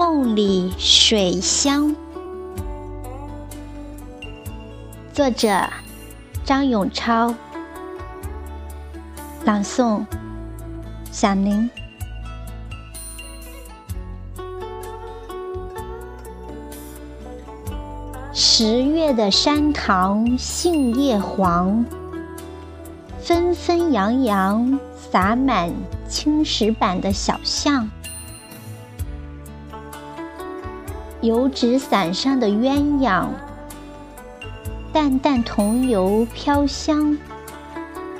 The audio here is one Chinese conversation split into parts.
梦里水乡。作者：张永超。朗诵：小宁。十月的山塘杏叶黄，纷纷扬扬洒满青石板的小巷。油纸伞上的鸳鸯，淡淡桐油飘香，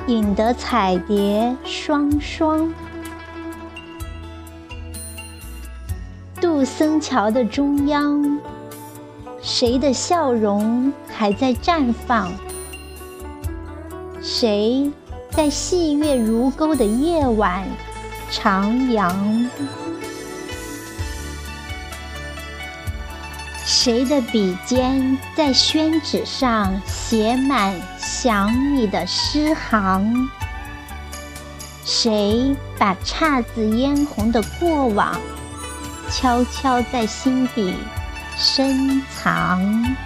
引得彩蝶双双。杜僧桥的中央。谁的笑容还在绽放？谁在细月如钩的夜晚徜徉？谁的笔尖在宣纸上写满想你的诗行？谁把姹紫嫣红的过往悄悄在心底？深藏，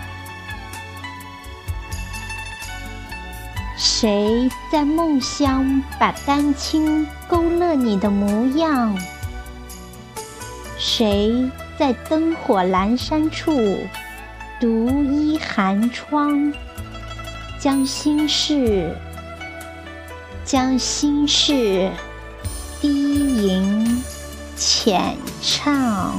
谁在梦乡把丹青勾勒你的模样？谁在灯火阑珊处独倚寒窗，将心事，将心事低吟浅唱？